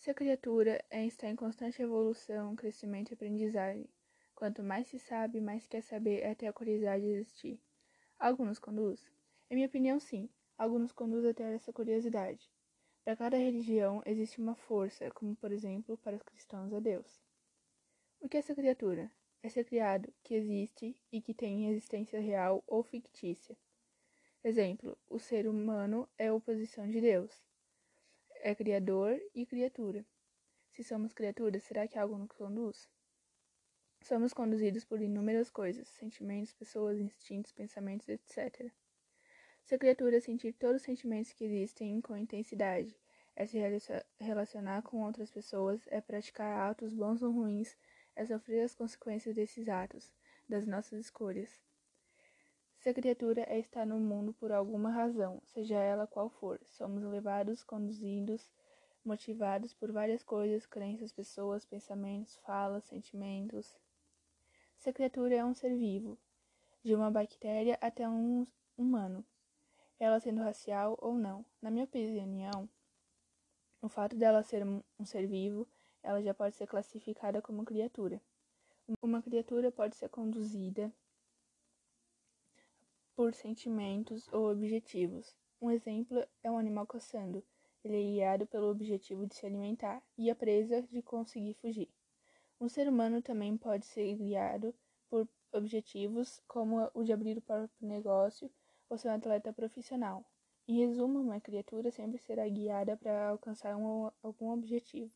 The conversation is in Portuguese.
Se a criatura é, está em constante evolução, crescimento e aprendizagem, quanto mais se sabe, mais quer saber até a curiosidade existir. Algo nos conduz? Em minha opinião, sim. Algo nos conduz até essa curiosidade. Para cada religião existe uma força, como por exemplo para os cristãos a Deus. O que é essa criatura? É ser criado, que existe e que tem existência real ou fictícia. Exemplo: o ser humano é a oposição de Deus. É criador e criatura. Se somos criaturas, será que algo nos conduz? Somos conduzidos por inúmeras coisas, sentimentos, pessoas, instintos, pensamentos, etc. Se a criatura sentir todos os sentimentos que existem com intensidade, é se relacionar com outras pessoas, é praticar atos bons ou ruins, é sofrer as consequências desses atos, das nossas escolhas. Se a criatura é estar no mundo por alguma razão, seja ela qual for, somos levados, conduzidos, motivados por várias coisas, crenças, pessoas, pensamentos, falas, sentimentos. Se a criatura é um ser vivo, de uma bactéria até um humano, ela sendo racial ou não. Na minha opinião, o fato dela ser um ser vivo, ela já pode ser classificada como criatura. Uma criatura pode ser conduzida por sentimentos ou objetivos. Um exemplo é um animal caçando. Ele é guiado pelo objetivo de se alimentar e a presa de conseguir fugir. Um ser humano também pode ser guiado por objetivos como o de abrir o próprio negócio ou ser um atleta profissional. Em resumo, uma criatura sempre será guiada para alcançar um, algum objetivo.